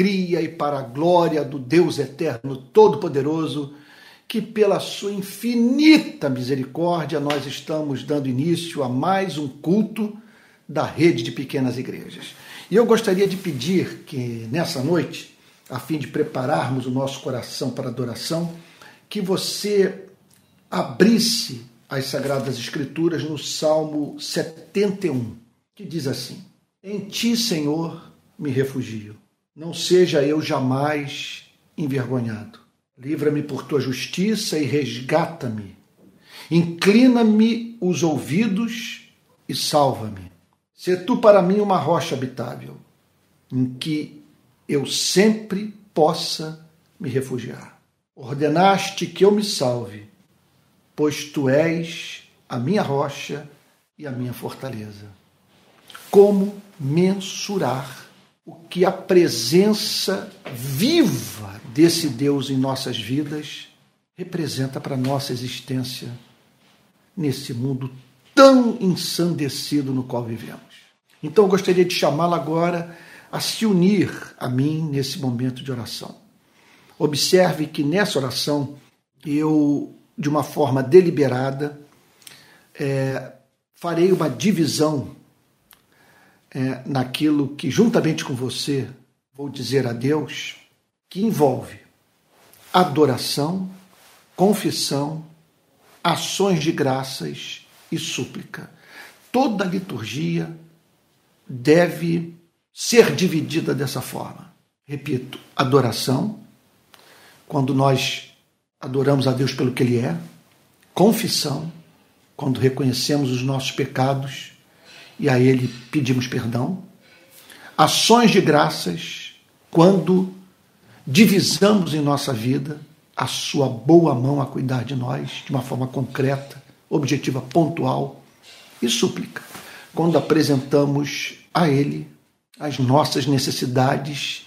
alegria e para a glória do Deus eterno, todo-poderoso, que pela sua infinita misericórdia nós estamos dando início a mais um culto da rede de pequenas igrejas. E eu gostaria de pedir que nessa noite, a fim de prepararmos o nosso coração para adoração, que você abrisse as Sagradas Escrituras no Salmo 71, que diz assim: Em ti, Senhor, me refugio. Não seja eu jamais envergonhado. Livra-me por tua justiça e resgata-me. Inclina-me os ouvidos e salva-me. Se tu para mim uma rocha habitável, em que eu sempre possa me refugiar. Ordenaste que eu me salve, pois tu és a minha rocha e a minha fortaleza. Como mensurar o que a presença viva desse Deus em nossas vidas representa para nossa existência nesse mundo tão ensandecido no qual vivemos. Então eu gostaria de chamá-la agora a se unir a mim nesse momento de oração. Observe que nessa oração eu, de uma forma deliberada, é, farei uma divisão é, naquilo que, juntamente com você, vou dizer a Deus, que envolve adoração, confissão, ações de graças e súplica. Toda liturgia deve ser dividida dessa forma. Repito, adoração, quando nós adoramos a Deus pelo que Ele é, confissão, quando reconhecemos os nossos pecados e a Ele pedimos perdão. Ações de graças, quando divisamos em nossa vida a Sua boa mão a cuidar de nós de uma forma concreta, objetiva, pontual. E súplica, quando apresentamos a Ele as nossas necessidades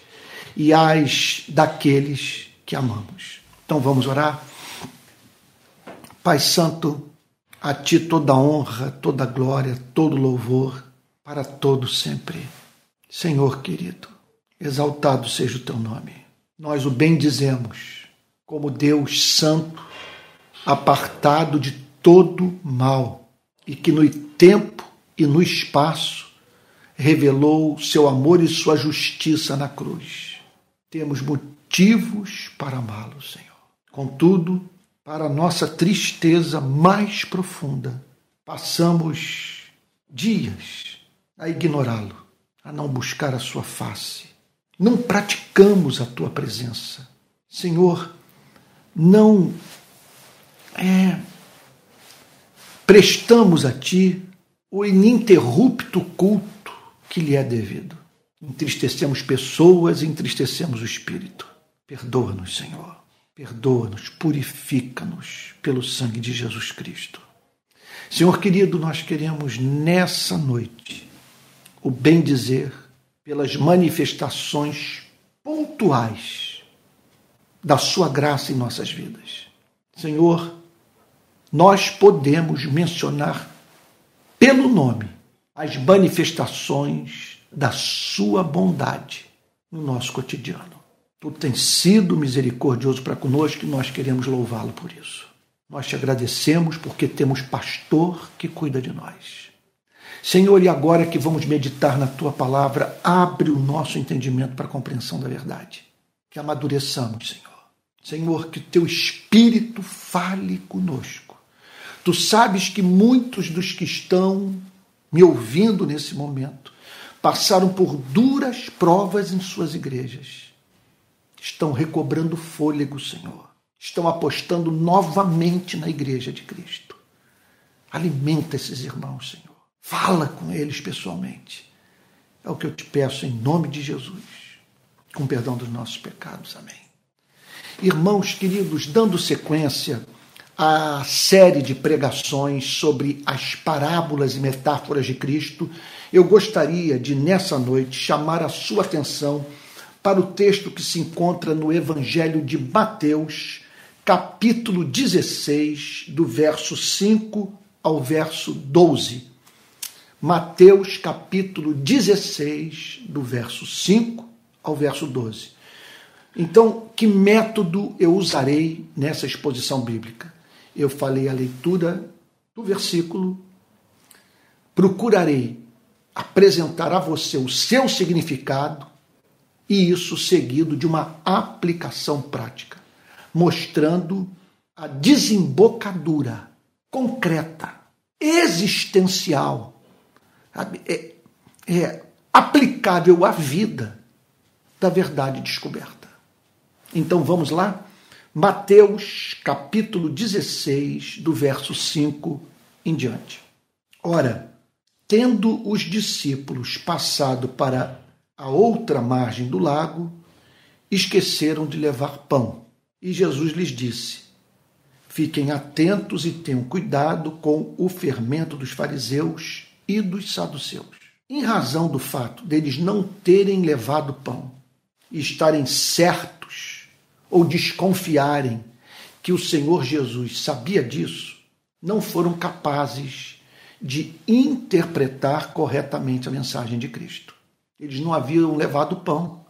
e as daqueles que amamos. Então vamos orar? Pai Santo, a ti toda honra, toda glória, todo louvor, para todo sempre. Senhor querido, exaltado seja o teu nome. Nós o bendizemos como Deus santo, apartado de todo mal, e que no tempo e no espaço revelou seu amor e sua justiça na cruz. Temos motivos para amá-lo, Senhor. Contudo, para nossa tristeza mais profunda, passamos dias a ignorá-lo, a não buscar a sua face. Não praticamos a tua presença. Senhor, não é, prestamos a ti o ininterrupto culto que lhe é devido. Entristecemos pessoas, entristecemos o espírito. Perdoa-nos, Senhor. Perdoa-nos, purifica-nos pelo sangue de Jesus Cristo. Senhor querido, nós queremos nessa noite o bem dizer pelas manifestações pontuais da Sua graça em nossas vidas. Senhor, nós podemos mencionar pelo nome as manifestações da Sua bondade no nosso cotidiano. Tu tens sido misericordioso para conosco e nós queremos louvá-lo por isso. Nós te agradecemos porque temos pastor que cuida de nós. Senhor, e agora que vamos meditar na tua palavra, abre o nosso entendimento para a compreensão da verdade. Que amadureçamos, Senhor. Senhor, que teu espírito fale conosco. Tu sabes que muitos dos que estão me ouvindo nesse momento passaram por duras provas em suas igrejas estão recobrando fôlego, Senhor. Estão apostando novamente na igreja de Cristo. Alimenta esses irmãos, Senhor. Fala com eles pessoalmente. É o que eu te peço em nome de Jesus. Com perdão dos nossos pecados. Amém. Irmãos queridos, dando sequência à série de pregações sobre as parábolas e metáforas de Cristo, eu gostaria de, nessa noite, chamar a sua atenção para o texto que se encontra no Evangelho de Mateus, capítulo 16, do verso 5 ao verso 12. Mateus, capítulo 16, do verso 5 ao verso 12. Então, que método eu usarei nessa exposição bíblica? Eu falei a leitura do versículo, procurarei apresentar a você o seu significado e isso seguido de uma aplicação prática, mostrando a desembocadura concreta, existencial, é, é aplicável à vida da verdade descoberta. Então vamos lá? Mateus capítulo 16, do verso 5 em diante. Ora, tendo os discípulos passado para a outra margem do lago, esqueceram de levar pão. E Jesus lhes disse: Fiquem atentos e tenham cuidado com o fermento dos fariseus e dos saduceus. Em razão do fato deles não terem levado pão e estarem certos ou desconfiarem que o Senhor Jesus sabia disso, não foram capazes de interpretar corretamente a mensagem de Cristo. Eles não haviam levado pão.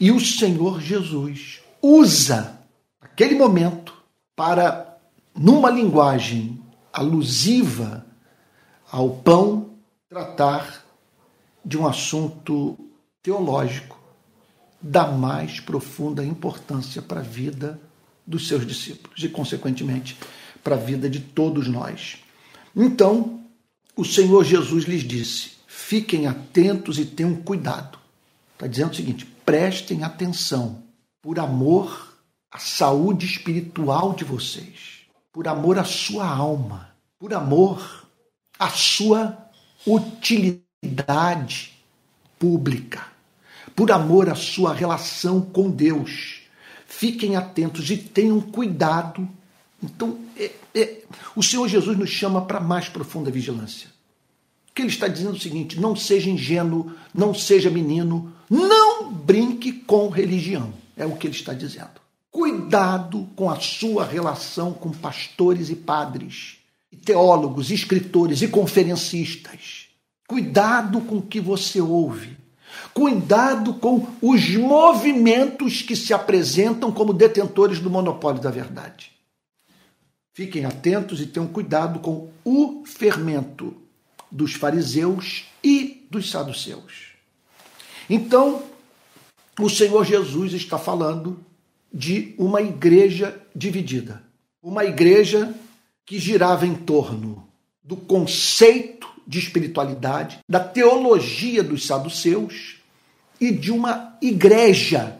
E o Senhor Jesus usa aquele momento para, numa linguagem alusiva ao pão, tratar de um assunto teológico da mais profunda importância para a vida dos seus discípulos e, consequentemente, para a vida de todos nós. Então, o Senhor Jesus lhes disse: fiquem atentos e tenham cuidado. Está dizendo o seguinte: prestem atenção, por amor à saúde espiritual de vocês, por amor à sua alma, por amor à sua utilidade pública, por amor à sua relação com Deus. Fiquem atentos e tenham cuidado. Então, é, é, o Senhor Jesus nos chama para mais profunda vigilância que ele está dizendo o seguinte: não seja ingênuo, não seja menino, não brinque com religião. É o que ele está dizendo. Cuidado com a sua relação com pastores e padres, e teólogos, escritores e conferencistas. Cuidado com o que você ouve. Cuidado com os movimentos que se apresentam como detentores do monopólio da verdade. Fiquem atentos e tenham cuidado com o fermento dos fariseus e dos saduceus. Então, o Senhor Jesus está falando de uma igreja dividida. Uma igreja que girava em torno do conceito de espiritualidade, da teologia dos saduceus e de uma igreja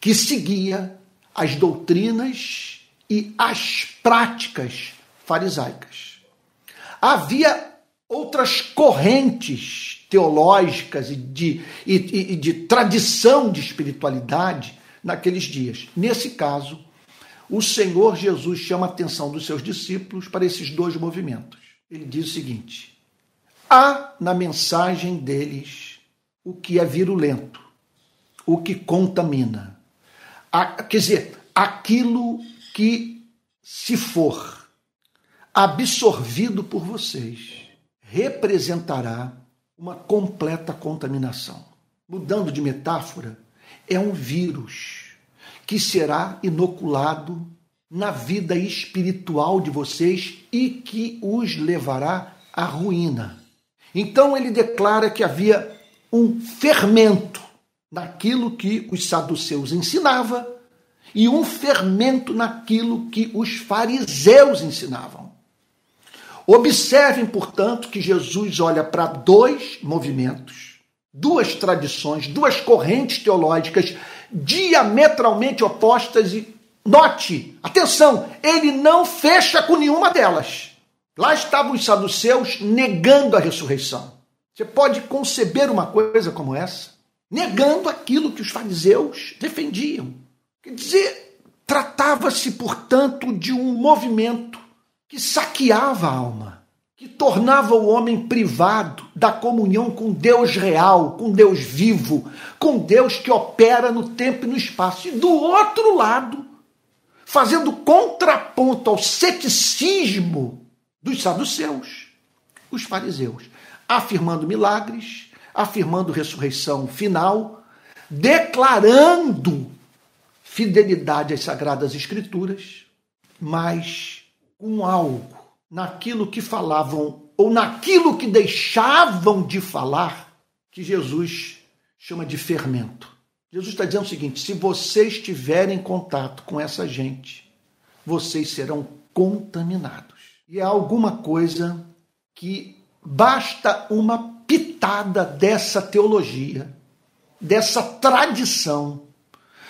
que seguia as doutrinas e as práticas farisaicas. Havia outras correntes teológicas e de, e, e de tradição de espiritualidade naqueles dias. Nesse caso, o Senhor Jesus chama a atenção dos seus discípulos para esses dois movimentos. Ele diz o seguinte: há na mensagem deles o que é virulento, o que contamina. quer dizer, aquilo que, se for absorvido por vocês, representará uma completa contaminação. Mudando de metáfora, é um vírus que será inoculado na vida espiritual de vocês e que os levará à ruína. Então ele declara que havia um fermento naquilo que os saduceus ensinavam e um fermento naquilo que os fariseus ensinavam. Observem, portanto, que Jesus olha para dois movimentos, duas tradições, duas correntes teológicas diametralmente opostas e note, atenção, ele não fecha com nenhuma delas. Lá estavam os saduceus negando a ressurreição. Você pode conceber uma coisa como essa? Negando aquilo que os fariseus defendiam. Quer dizer, tratava-se, portanto, de um movimento que saqueava a alma, que tornava o homem privado da comunhão com Deus real, com Deus vivo, com Deus que opera no tempo e no espaço. E do outro lado, fazendo contraponto ao ceticismo dos saduceus, os fariseus, afirmando milagres, afirmando ressurreição final, declarando fidelidade às Sagradas Escrituras, mas com algo naquilo que falavam ou naquilo que deixavam de falar que Jesus chama de fermento. Jesus está dizendo o seguinte: se vocês tiverem contato com essa gente, vocês serão contaminados. E é alguma coisa que basta uma pitada dessa teologia, dessa tradição,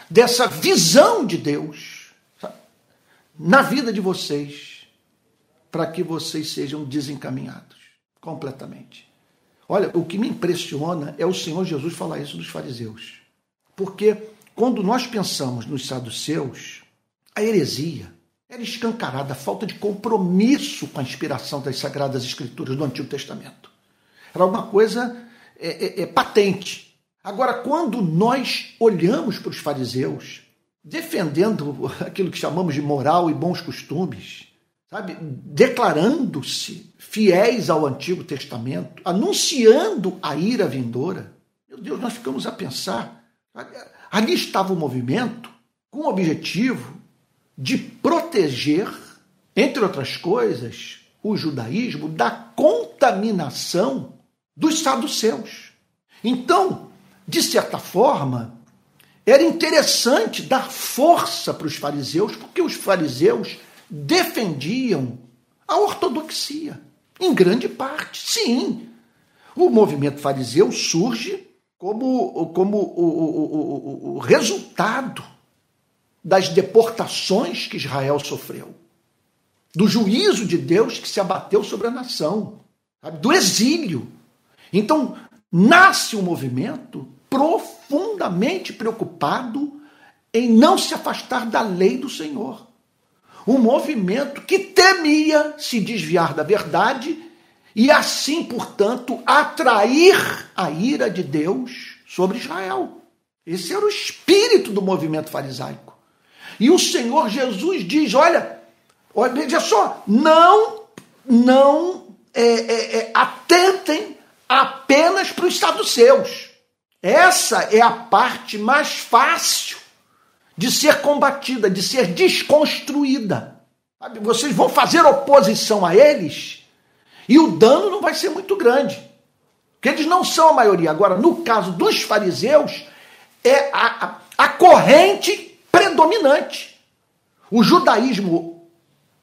dessa visão de Deus sabe? na vida de vocês, para que vocês sejam desencaminhados completamente. Olha, o que me impressiona é o Senhor Jesus falar isso dos fariseus. Porque quando nós pensamos nos saduceus, a heresia era escancarada, a falta de compromisso com a inspiração das Sagradas Escrituras do Antigo Testamento. Era uma coisa é, é, é patente. Agora, quando nós olhamos para os fariseus, defendendo aquilo que chamamos de moral e bons costumes, sabe, declarando-se fiéis ao Antigo Testamento, anunciando a ira vindoura, meu Deus, nós ficamos a pensar. Ali estava o movimento com o objetivo de proteger, entre outras coisas, o judaísmo da contaminação dos saduceus. Então, de certa forma, era interessante dar força para os fariseus, porque os fariseus defendiam a ortodoxia, em grande parte. Sim, o movimento fariseu surge como, como o, o, o, o resultado das deportações que Israel sofreu, do juízo de Deus que se abateu sobre a nação, sabe? do exílio. Então, nasce um movimento profundamente preocupado em não se afastar da lei do Senhor. Um movimento que temia se desviar da verdade e assim, portanto, atrair a ira de Deus sobre Israel. Esse era o espírito do movimento farisaico. E o Senhor Jesus diz: olha, olha veja só, não, não é, é, é, atentem apenas para os saduceus. Essa é a parte mais fácil de ser combatida, de ser desconstruída. Sabe? Vocês vão fazer oposição a eles e o dano não vai ser muito grande. Porque eles não são a maioria. Agora, no caso dos fariseus, é a, a, a corrente predominante. O judaísmo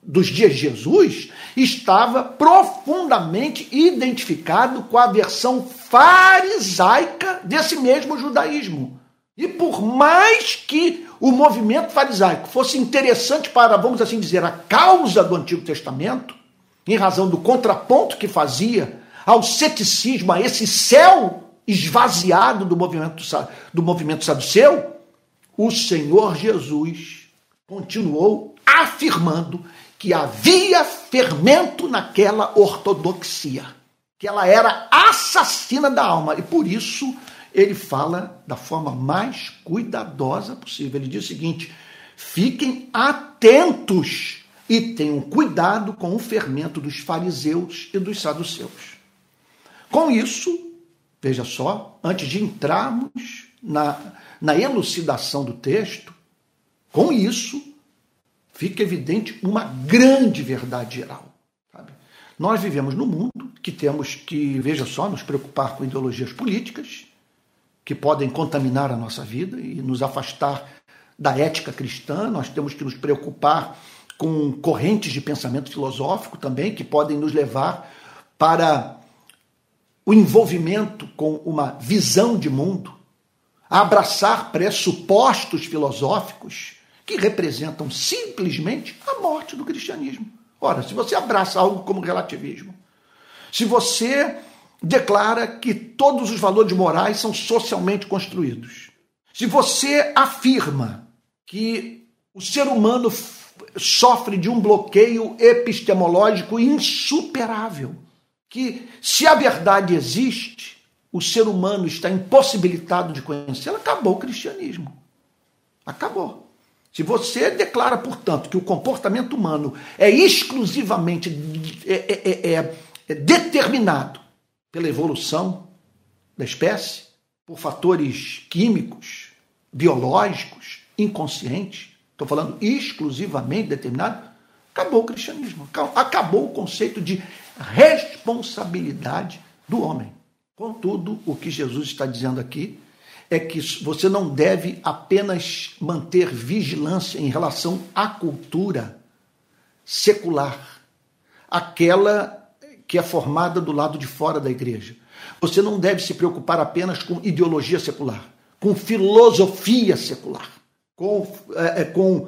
dos dias de Jesus estava profundamente identificado com a versão farisaica desse mesmo judaísmo. E por mais que o movimento farisaico fosse interessante para, vamos assim dizer, a causa do Antigo Testamento, em razão do contraponto que fazia ao ceticismo, a esse céu esvaziado do movimento, do movimento saduceu, o Senhor Jesus continuou afirmando que havia fermento naquela ortodoxia, que ela era assassina da alma, e por isso ele fala da forma mais cuidadosa possível. Ele diz o seguinte: fiquem atentos e tenham cuidado com o fermento dos fariseus e dos saduceus. Com isso, veja só, antes de entrarmos na, na elucidação do texto, com isso, fica evidente uma grande verdade geral. Sabe? Nós vivemos num mundo que temos que, veja só, nos preocupar com ideologias políticas que podem contaminar a nossa vida e nos afastar da ética cristã, nós temos que nos preocupar com correntes de pensamento filosófico também que podem nos levar para o envolvimento com uma visão de mundo abraçar pressupostos filosóficos que representam simplesmente a morte do cristianismo. Ora, se você abraça algo como relativismo, se você declara que todos os valores morais são socialmente construídos, se você afirma que o ser humano sofre de um bloqueio epistemológico insuperável, que se a verdade existe, o ser humano está impossibilitado de conhecê-la, acabou o cristianismo. Acabou. Se você declara, portanto, que o comportamento humano é exclusivamente é, é, é, é determinado pela evolução da espécie, por fatores químicos, biológicos, inconscientes, estou falando exclusivamente determinado, acabou o cristianismo. Acabou o conceito de responsabilidade do homem. Contudo, o que Jesus está dizendo aqui é que você não deve apenas manter vigilância em relação à cultura secular, aquela que é formada do lado de fora da igreja. Você não deve se preocupar apenas com ideologia secular, com filosofia secular, com, é, é com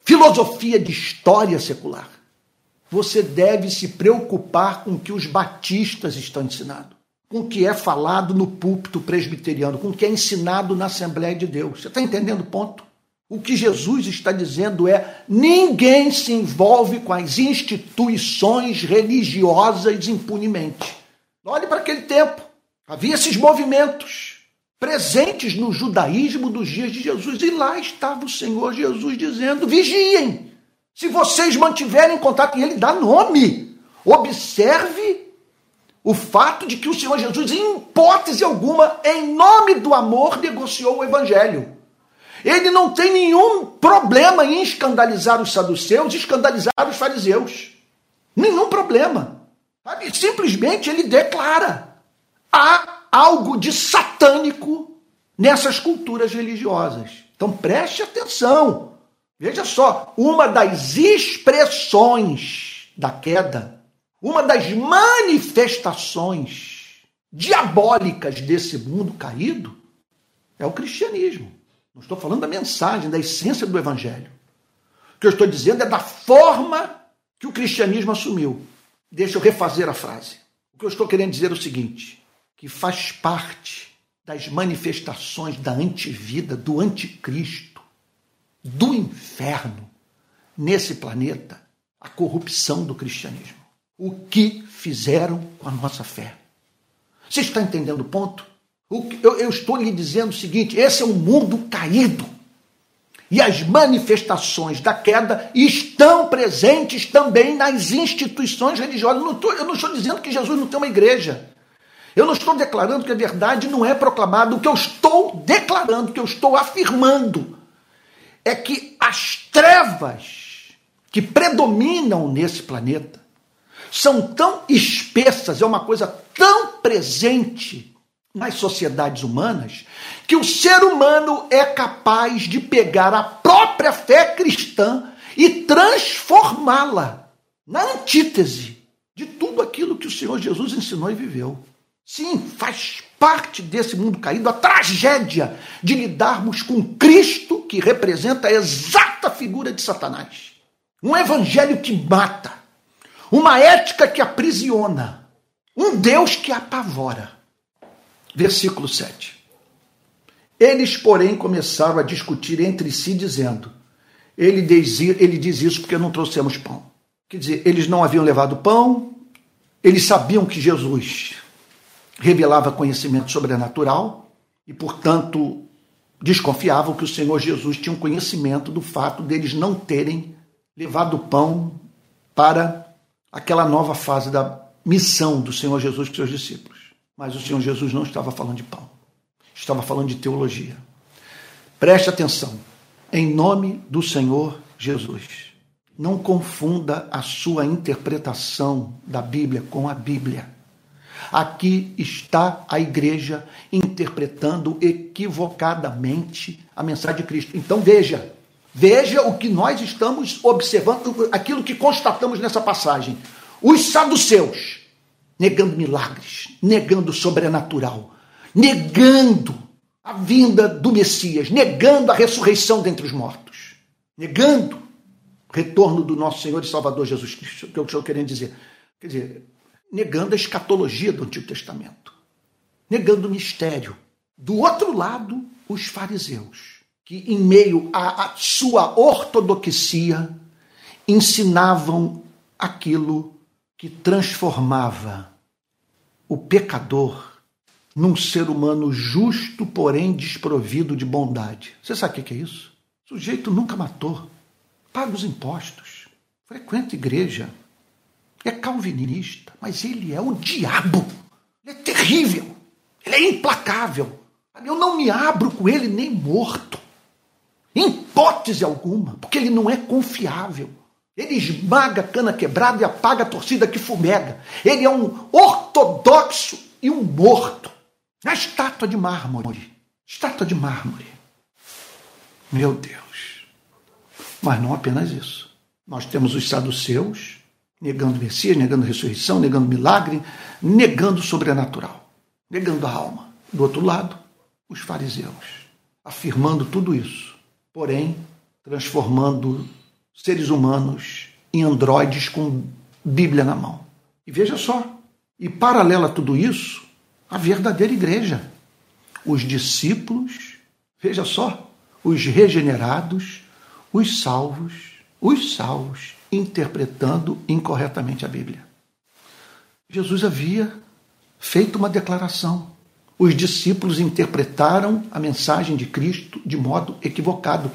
filosofia de história secular. Você deve se preocupar com o que os batistas estão ensinando, com o que é falado no púlpito presbiteriano, com o que é ensinado na Assembleia de Deus. Você está entendendo o ponto? O que Jesus está dizendo é: ninguém se envolve com as instituições religiosas impunemente. Olhe para aquele tempo. Havia esses movimentos presentes no judaísmo dos dias de Jesus. E lá estava o Senhor Jesus dizendo: vigiem. Se vocês mantiverem contato, e ele dá nome. Observe o fato de que o Senhor Jesus, em hipótese alguma, em nome do amor, negociou o evangelho. Ele não tem nenhum problema em escandalizar os saduceus, escandalizar os fariseus. Nenhum problema. Simplesmente ele declara: há algo de satânico nessas culturas religiosas. Então preste atenção. Veja só, uma das expressões da queda, uma das manifestações diabólicas desse mundo caído é o cristianismo. Não estou falando da mensagem, da essência do evangelho. O que eu estou dizendo é da forma que o cristianismo assumiu. Deixa eu refazer a frase. O que eu estou querendo dizer é o seguinte: que faz parte das manifestações da antivida, do anticristo, do inferno nesse planeta, a corrupção do cristianismo. O que fizeram com a nossa fé? Você está entendendo o ponto? Eu, estou lhe dizendo o seguinte: esse é um mundo caído. E as manifestações da queda estão presentes também nas instituições religiosas. Eu não, estou, eu não estou dizendo que Jesus não tem uma igreja. Eu não estou declarando que a verdade não é proclamada. O que eu estou declarando, o que eu estou afirmando, é que as trevas que predominam nesse planeta são tão espessas, é uma coisa tão presente nas sociedades humanas que o ser humano é capaz de pegar a própria fé cristã e transformá-la na antítese de tudo aquilo que o Senhor Jesus ensinou e viveu. Sim, faz parte desse mundo caído a tragédia de lidarmos com Cristo, que representa a exata figura de Satanás. Um evangelho que mata, uma ética que aprisiona, um Deus que apavora. Versículo 7. Eles, porém, começaram a discutir entre si, dizendo: ele diz, ele diz isso porque não trouxemos pão. Quer dizer, eles não haviam levado pão, eles sabiam que Jesus revelava conhecimento sobrenatural e, portanto, desconfiavam que o Senhor Jesus tinha um conhecimento do fato deles não terem levado pão para aquela nova fase da missão do Senhor Jesus com seus discípulos. Mas o Senhor Jesus não estava falando de pão, estava falando de teologia. Preste atenção, em nome do Senhor Jesus. Não confunda a sua interpretação da Bíblia com a Bíblia. Aqui está a igreja interpretando equivocadamente a mensagem de Cristo. Então veja, veja o que nós estamos observando, aquilo que constatamos nessa passagem. Os saduceus negando milagres, negando o sobrenatural, negando a vinda do Messias, negando a ressurreição dentre os mortos, negando o retorno do nosso Senhor e Salvador Jesus Cristo, que é eu estou querendo dizer. Quer dizer, negando a escatologia do Antigo Testamento, negando o mistério. Do outro lado, os fariseus, que em meio à sua ortodoxia ensinavam aquilo que transformava o pecador num ser humano justo, porém desprovido de bondade. Você sabe o que é isso? O sujeito nunca matou, paga os impostos, frequenta igreja, é calvinista, mas ele é um diabo. Ele é terrível, ele é implacável. Eu não me abro com ele nem morto. Em hipótese alguma, porque ele não é confiável. Ele esmaga a cana quebrada e apaga a torcida que fumega. Ele é um ortodoxo e um morto. A estátua de mármore. Estátua de mármore. Meu Deus. Mas não apenas isso. Nós temos os saduceus, negando Messias, negando ressurreição, negando milagre, negando o sobrenatural, negando a alma. Do outro lado, os fariseus, afirmando tudo isso, porém transformando seres humanos em androides com Bíblia na mão. E veja só, e paralela a tudo isso, a verdadeira igreja, os discípulos, veja só, os regenerados, os salvos, os salvos, interpretando incorretamente a Bíblia. Jesus havia feito uma declaração os discípulos interpretaram a mensagem de Cristo de modo equivocado.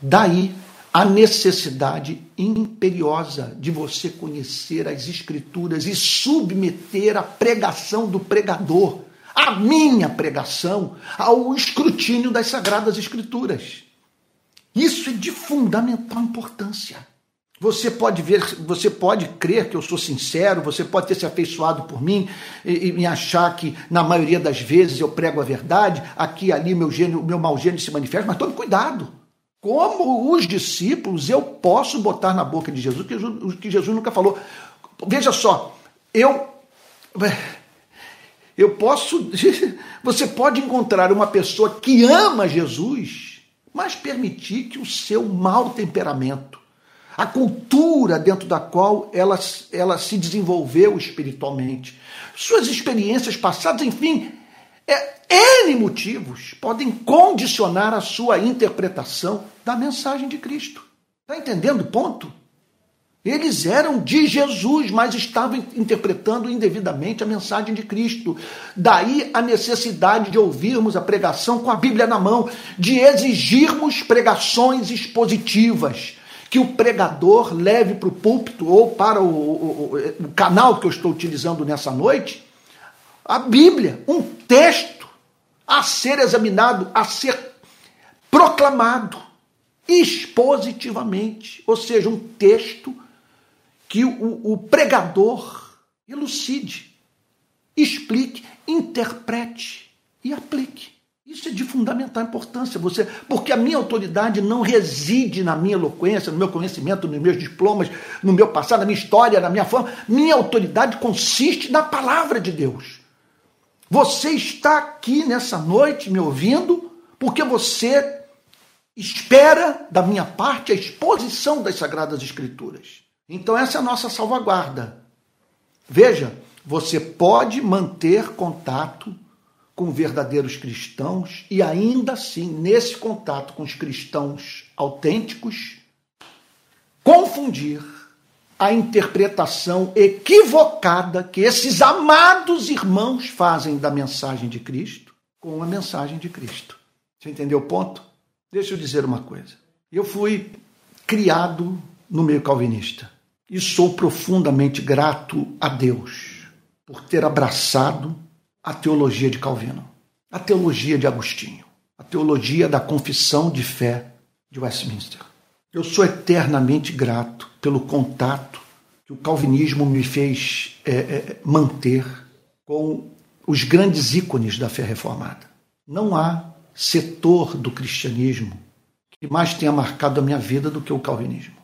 Daí a necessidade imperiosa de você conhecer as Escrituras e submeter a pregação do pregador, a minha pregação, ao escrutínio das Sagradas Escrituras. Isso é de fundamental importância. Você pode ver, você pode crer que eu sou sincero, você pode ter se afeiçoado por mim e, e me achar que na maioria das vezes eu prego a verdade, aqui ali meu gênio, meu mau gênio se manifesta, mas tome cuidado. Como os discípulos eu posso botar na boca de Jesus Jesus, que Jesus nunca falou. Veja só, eu eu posso você pode encontrar uma pessoa que ama Jesus, mas permitir que o seu mau temperamento a cultura dentro da qual ela, ela se desenvolveu espiritualmente, suas experiências passadas, enfim, é, N motivos podem condicionar a sua interpretação da mensagem de Cristo. Está entendendo o ponto? Eles eram de Jesus, mas estavam interpretando indevidamente a mensagem de Cristo. Daí a necessidade de ouvirmos a pregação com a Bíblia na mão, de exigirmos pregações expositivas que o pregador leve para o púlpito ou para o, o, o, canal que eu estou utilizando nessa noite a Bíblia, um texto a ser examinado, a ser proclamado expositivamente, ou seja, um texto que o, o pregador elucide, explique, interprete e aplique. Isso é de fundamental importância, você, porque a minha autoridade não reside na minha eloquência, no meu conhecimento, nos meus diplomas, no meu passado, na minha história, na minha fama. Minha autoridade consiste na palavra de Deus. Você está aqui nessa noite me ouvindo porque você espera da minha parte a exposição das Sagradas Escrituras. Então, essa é a nossa salvaguarda. Veja, você pode manter contato com verdadeiros cristãos e ainda assim, nesse contato com os cristãos autênticos, confundir a interpretação equivocada que esses amados irmãos fazem da mensagem de Cristo com a mensagem de Cristo. Você entendeu o ponto? Deixa eu dizer uma coisa. Eu fui criado no meio calvinista e sou profundamente grato a Deus por ter abraçado a teologia de Calvino, a teologia de Agostinho, a teologia da confissão de fé de Westminster. Eu sou eternamente grato pelo contato que o calvinismo me fez é, é, manter com os grandes ícones da fé reformada. Não há setor do cristianismo que mais tenha marcado a minha vida do que o calvinismo.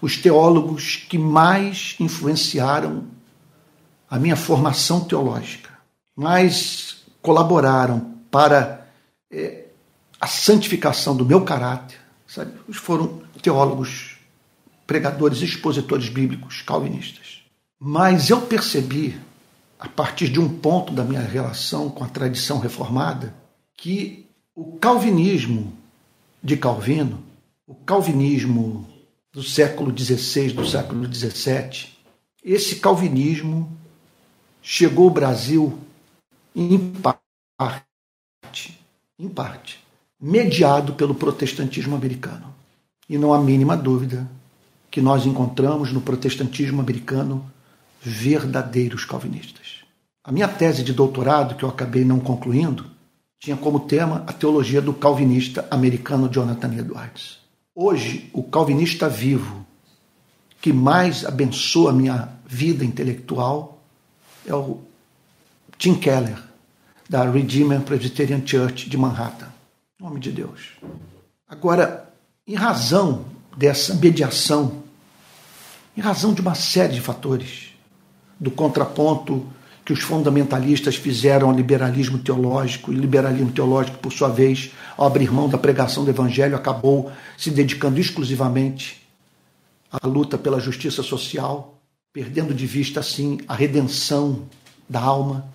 Os teólogos que mais influenciaram a minha formação teológica mas colaboraram para é, a santificação do meu caráter, sabe? Foram teólogos, pregadores, expositores bíblicos, calvinistas. Mas eu percebi, a partir de um ponto da minha relação com a tradição reformada, que o calvinismo de Calvino, o calvinismo do século XVI, do século XVII, esse calvinismo chegou ao Brasil em parte, em parte, mediado pelo protestantismo americano. E não há mínima dúvida que nós encontramos no protestantismo americano verdadeiros calvinistas. A minha tese de doutorado, que eu acabei não concluindo, tinha como tema a teologia do calvinista americano Jonathan Edwards. Hoje, o calvinista vivo que mais abençoa a minha vida intelectual é o Tim Keller, da Redeemer Presbyterian Church de Manhattan. Nome de Deus. Agora, em razão dessa mediação, em razão de uma série de fatores, do contraponto que os fundamentalistas fizeram ao liberalismo teológico, e o liberalismo teológico, por sua vez, ao abrir mão da pregação do evangelho, acabou se dedicando exclusivamente à luta pela justiça social, perdendo de vista, assim, a redenção da alma.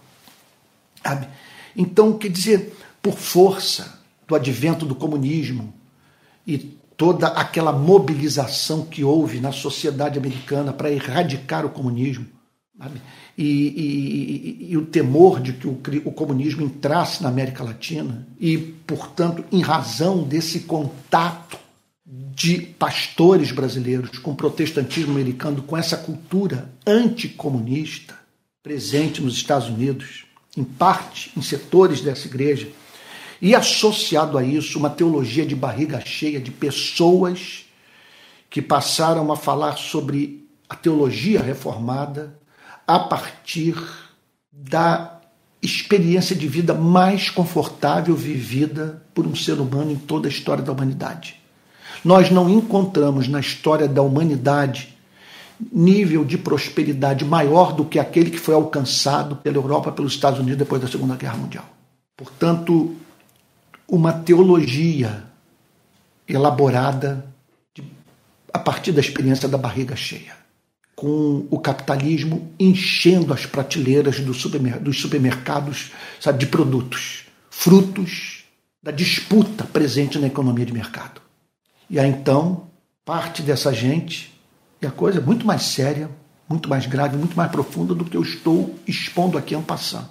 Então, quer dizer, por força do advento do comunismo e toda aquela mobilização que houve na sociedade americana para erradicar o comunismo, e, e, e, o temor de que o, o, comunismo entrasse na América Latina, e, portanto, em razão desse contato de pastores brasileiros com o protestantismo americano, com essa cultura anticomunista presente nos Estados Unidos, em parte em setores dessa igreja, e associado a isso uma teologia de barriga cheia de pessoas que passaram a falar sobre a teologia reformada a partir da experiência de vida mais confortável vivida por um ser humano em toda a história da humanidade. Nós não encontramos na história da humanidade nível de prosperidade maior do que aquele que foi alcançado pela Europa, pelos Estados Unidos depois da Segunda Guerra Mundial. Portanto, uma teologia elaborada de, a partir da experiência da barriga cheia com o capitalismo enchendo as prateleiras do supermer dos supermercados sabe, de produtos, frutos da disputa presente na economia de mercado. E aí então, parte dessa gente, e a coisa é muito mais séria, muito mais grave, muito mais profunda do que eu estou expondo aqui em passando.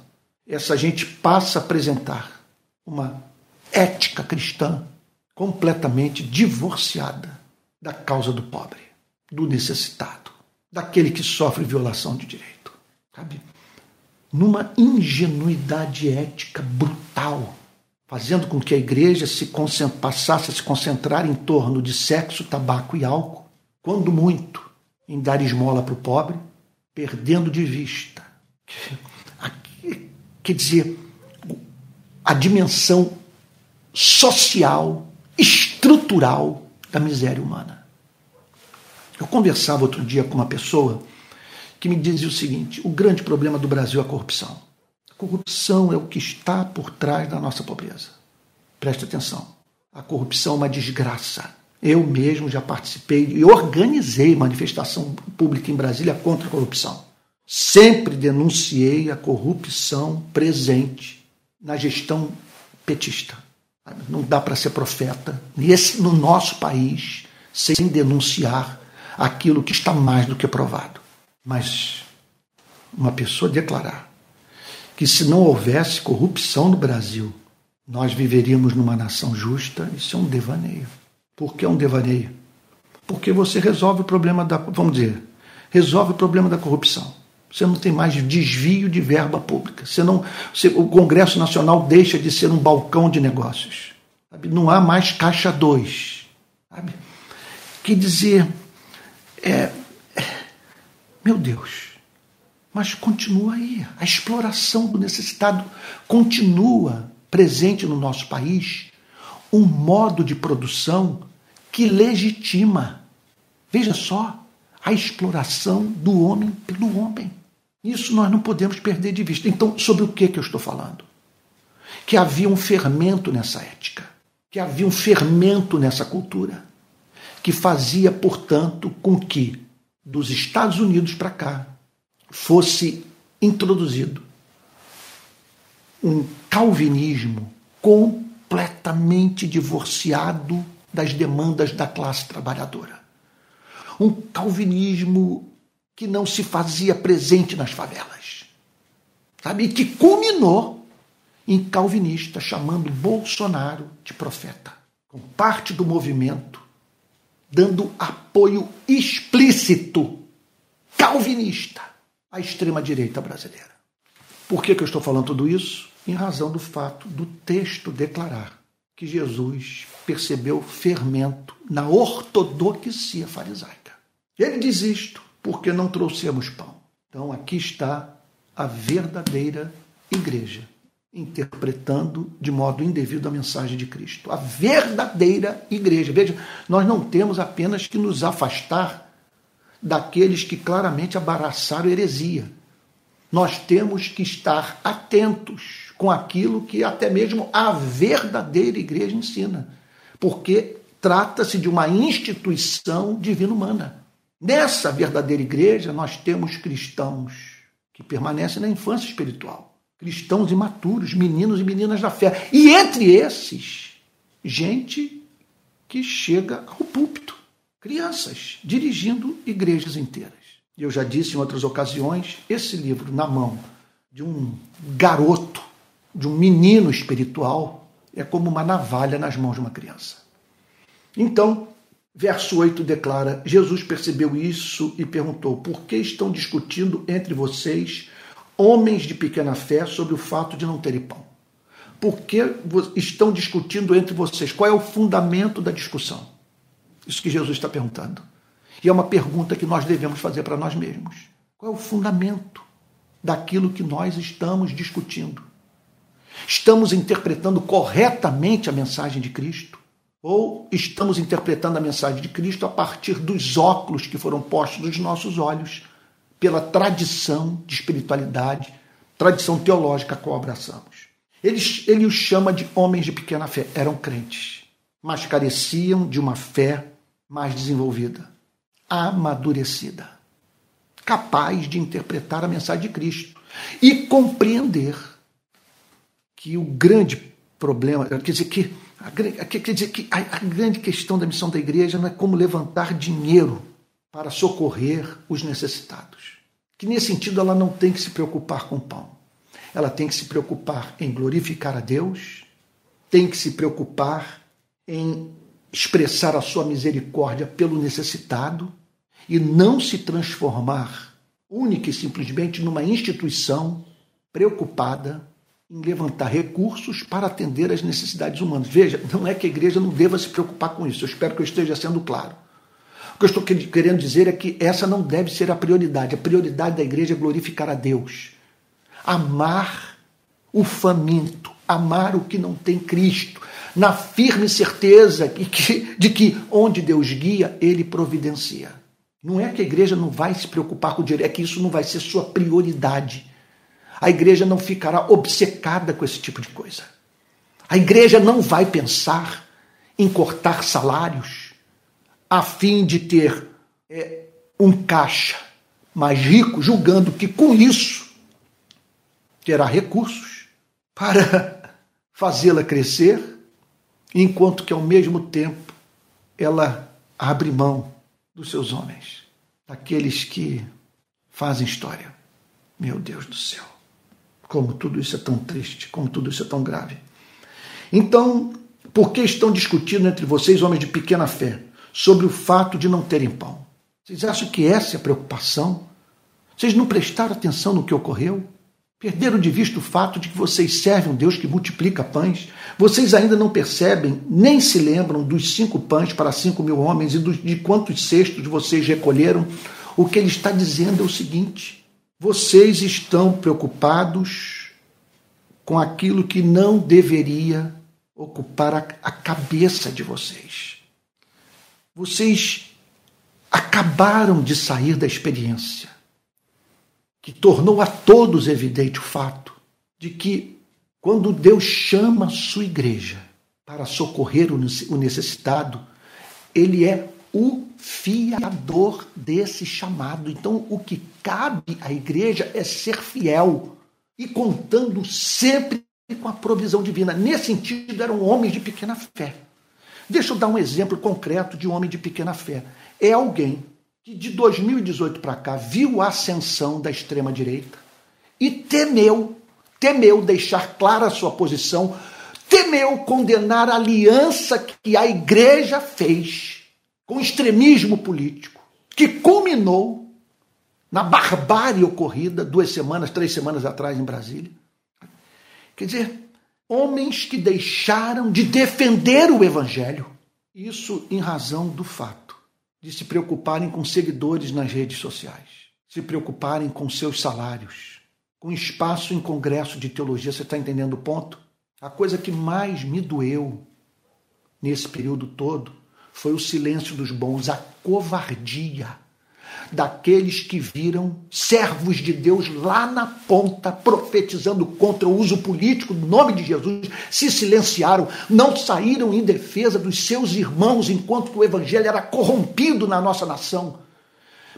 Essa gente passa a apresentar uma ética cristã completamente divorciada da causa do pobre, do necessitado daquele que sofre violação de direito. Sabe? Numa ingenuidade ética brutal, fazendo com que a igreja se passasse a se concentrar em torno de sexo, tabaco e álcool, quando muito em dar esmola para o pobre, perdendo de vista. Quer dizer, a dimensão social, estrutural da miséria humana. Eu conversava outro dia com uma pessoa que me dizia o seguinte: o grande problema do Brasil é a corrupção. A corrupção é o que está por trás da nossa pobreza. Preste atenção. A corrupção é uma desgraça. Eu mesmo já participei e organizei manifestação pública em Brasília contra a corrupção. Sempre denunciei a corrupção presente na gestão petista. Não dá para ser profeta nesse, no nosso país sem denunciar aquilo que está mais do que provado. Mas uma pessoa declarar que se não houvesse corrupção no Brasil, nós viveríamos numa nação justa, isso é um devaneio. Por que é um devaneio? Porque você resolve o problema da, vamos dizer, resolve o problema da corrupção. Você não tem mais desvio de verba pública. Você não, você, o Congresso Nacional deixa de ser um balcão de negócios. Sabe? Não há mais caixa 2. Quer dizer, é, meu Deus, mas continua aí. A exploração do necessitado continua presente no nosso país. Um modo de produção que legitima, veja só, a exploração do homem pelo homem. Isso nós não podemos perder de vista. Então, sobre o que, que eu estou falando? Que havia um fermento nessa ética, que havia um fermento nessa cultura que fazia, portanto, com que dos Estados Unidos para cá fosse introduzido um calvinismo completamente divorciado das demandas da classe trabalhadora. Um calvinismo que não se fazia presente nas favelas. Sabe? E que culminou em calvinista chamando Bolsonaro de profeta. Com parte do movimento dando apoio explícito calvinista à extrema-direita brasileira. Por que, que eu estou falando tudo isso? em razão do fato do texto declarar que Jesus percebeu fermento na ortodoxia farisaica. Ele diz isto porque não trouxemos pão. Então aqui está a verdadeira igreja interpretando de modo indevido a mensagem de Cristo. A verdadeira igreja. Veja, nós não temos apenas que nos afastar daqueles que claramente abraçaram heresia. Nós temos que estar atentos com aquilo que até mesmo a verdadeira igreja ensina, porque trata-se de uma instituição divina-humana. Nessa verdadeira igreja, nós temos cristãos que permanecem na infância espiritual cristãos imaturos, meninos e meninas da fé. E entre esses, gente que chega ao púlpito, crianças dirigindo igrejas inteiras. Eu já disse em outras ocasiões, esse livro na mão de um garoto, de um menino espiritual, é como uma navalha nas mãos de uma criança. Então, verso 8 declara: Jesus percebeu isso e perguntou: Por que estão discutindo entre vocês homens de pequena fé sobre o fato de não terem pão? Por que estão discutindo entre vocês? Qual é o fundamento da discussão? Isso que Jesus está perguntando. E é uma pergunta que nós devemos fazer para nós mesmos. Qual é o fundamento daquilo que nós estamos discutindo? Estamos interpretando corretamente a mensagem de Cristo? Ou estamos interpretando a mensagem de Cristo a partir dos óculos que foram postos nos nossos olhos pela tradição de espiritualidade, tradição teológica a qual abraçamos. Ele, ele os chama de homens de pequena fé. Eram crentes, mas careciam de uma fé mais desenvolvida, amadurecida, capaz de interpretar a mensagem de Cristo e compreender que o grande problema, quer dizer que a, quer dizer que a, grande questão da missão da igreja não é como levantar dinheiro para socorrer os necessitados. Que nesse sentido ela não tem que se preocupar com pão. Ela tem que se preocupar em glorificar a Deus, tem que se preocupar em expressar a sua misericórdia pelo necessitado e não se transformar única e simplesmente numa instituição preocupada em levantar recursos para atender às necessidades humanas. Veja, não é que a igreja não deva se preocupar com isso, eu espero que eu esteja sendo claro. O que eu estou querendo dizer é que essa não deve ser a prioridade. A prioridade da igreja é glorificar a Deus. Amar o faminto, amar o que não tem Cristo, na firme certeza de que, de que onde Deus guia, Ele providencia. Não é que a igreja não vai se preocupar com o dinheiro, é que isso não vai ser sua prioridade. A igreja não ficará obcecada com esse tipo de coisa. A igreja não vai pensar em cortar salários a fim de ter é, um caixa mais rico, julgando que com isso terá recursos para fazê-la crescer, enquanto que ao mesmo tempo ela abre mão dos seus homens, daqueles que fazem história. Meu Deus do céu, como tudo isso é tão triste, como tudo isso é tão grave. Então, por que estão discutindo entre vocês, homens de pequena fé? sobre o fato de não terem pão. Vocês acham que essa é a preocupação? Vocês não prestaram atenção no que ocorreu? Perderam de vista o fato de que vocês servem um Deus que multiplica pães? Vocês ainda não percebem, nem se lembram dos cinco pães para cinco mil homens e de quantos cestos vocês recolheram? O que ele está dizendo é o seguinte: vocês estão preocupados com aquilo que não deveria ocupar a, cabeça de vocês. Vocês acabaram de sair da experiência que tornou a todos evidente o fato de que quando Deus chama a sua igreja para socorrer o necessitado, ele é o fiador desse chamado. Então, o que cabe à igreja é ser fiel e contando sempre com a provisão divina. Nesse sentido, eram homens de pequena fé. Deixa eu dar um exemplo concreto de um homem de pequena fé. É alguém que de 2018 para cá viu a ascensão da extrema-direita e temeu, temeu deixar clara a sua posição, temeu condenar a aliança que a igreja fez com extremismo político, que culminou na barbárie ocorrida duas semanas, três semanas atrás em Brasília. Quer dizer, homens que deixaram de defender o evangelho. Isso em razão do fato de se preocuparem com seguidores nas redes sociais, se preocuparem com seus salários, com espaço em congresso de teologia. Você está entendendo o ponto? A coisa que mais me doeu nesse período todo foi o silêncio dos bons, a covardia daqueles que viram servos de Deus lá na ponta profetizando contra o uso político do nome de Jesus, se silenciaram, não saíram em defesa dos seus irmãos enquanto o evangelho era corrompido na nossa nação.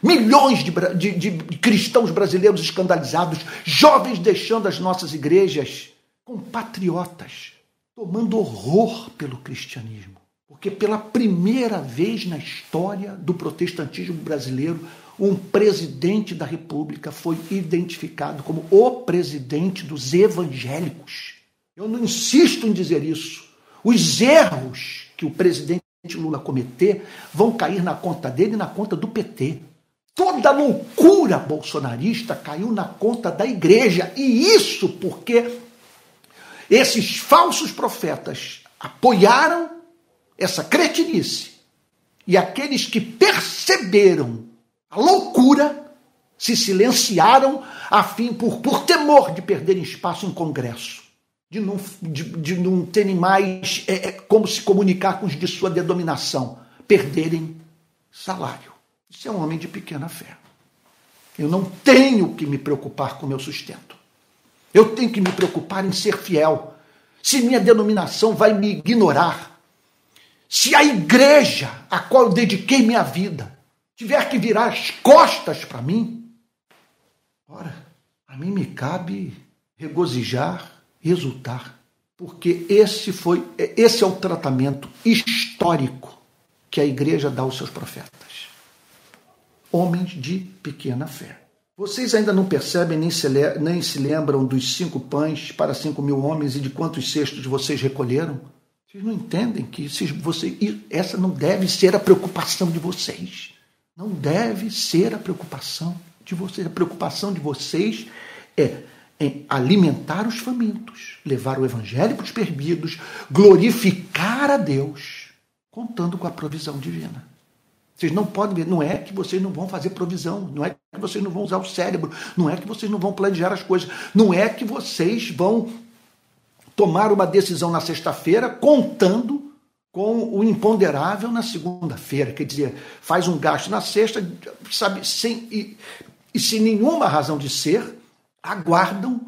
Milhões de, de, de cristãos brasileiros escandalizados, jovens deixando as nossas igrejas, compatriotas, tomando horror pelo cristianismo. Porque pela primeira vez na história do protestantismo brasileiro, um presidente da República foi identificado como o presidente dos evangélicos. Eu não insisto em dizer isso. Os erros que o presidente Lula cometer vão cair na conta dele e na conta do PT. Toda loucura bolsonarista caiu na conta da igreja. E isso porque esses falsos profetas apoiaram essa cretinice. E aqueles que perceberam a loucura se silenciaram a fim por, por temor de perderem espaço em congresso, de não, de, de não terem mais é, é, como se comunicar com os de sua denominação, perderem salário. Isso é um homem de pequena fé. Eu não tenho que me preocupar com meu sustento. Eu tenho que me preocupar em ser fiel. Se minha denominação vai me ignorar, se a igreja a qual eu dediquei minha vida tiver que virar as costas para mim, ora, a mim me cabe regozijar, exultar, porque esse foi esse é o tratamento histórico que a igreja dá aos seus profetas. Homens de pequena fé. Vocês ainda não percebem nem se, nem se lembram dos cinco pães para cinco mil homens e de quantos cestos vocês recolheram? Vocês não entendem que você, essa não deve ser a preocupação de vocês. Não deve ser a preocupação de vocês. A preocupação de vocês é em alimentar os famintos, levar o evangelho para os perdidos, glorificar a Deus, contando com a provisão divina. Vocês não podem ver, não é que vocês não vão fazer provisão, não é que vocês não vão usar o cérebro, não é que vocês não vão planejar as coisas, não é que vocês vão tomar uma decisão na sexta-feira contando com o imponderável na segunda-feira. Quer dizer, faz um gasto na sexta, sabe, sem, e, e sem nenhuma razão de ser, aguardam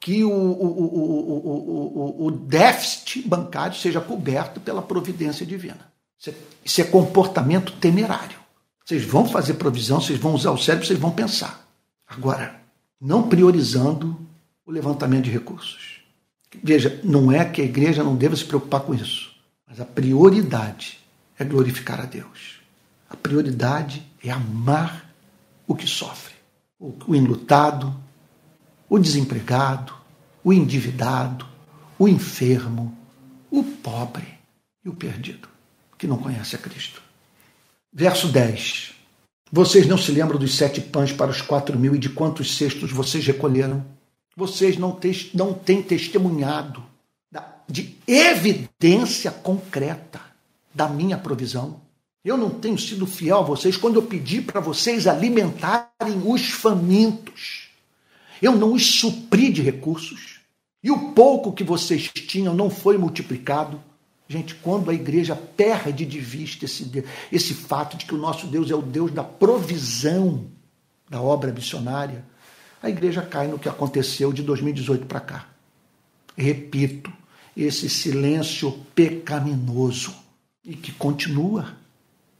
que o, o, o, o, déficit bancário seja coberto pela providência divina. É, isso é comportamento temerário. Vocês vão fazer provisão, vocês vão usar o cérebro, vocês vão pensar. Agora, não priorizando o levantamento de recursos. Veja, não é que a igreja não deva se preocupar com isso, mas a prioridade é glorificar a Deus. A prioridade é amar o que sofre, o enlutado, o desempregado, o endividado, o enfermo, o pobre e o perdido, que não conhece a Cristo. Verso 10. Vocês não se lembram dos sete pães para os quatro mil e de quantos cestos vocês recolheram? Vocês não, te, não têm testemunhado de evidência concreta da minha provisão. Eu não tenho sido fiel a vocês quando eu pedi para vocês alimentarem os famintos. Eu não os supri de recursos. E o pouco que vocês tinham não foi multiplicado. Gente, quando a igreja perde de vista esse, esse fato de que o nosso Deus é o Deus da provisão da obra missionária, a igreja cai no que aconteceu de 2018 para cá. Repito, esse silêncio pecaminoso e que continua.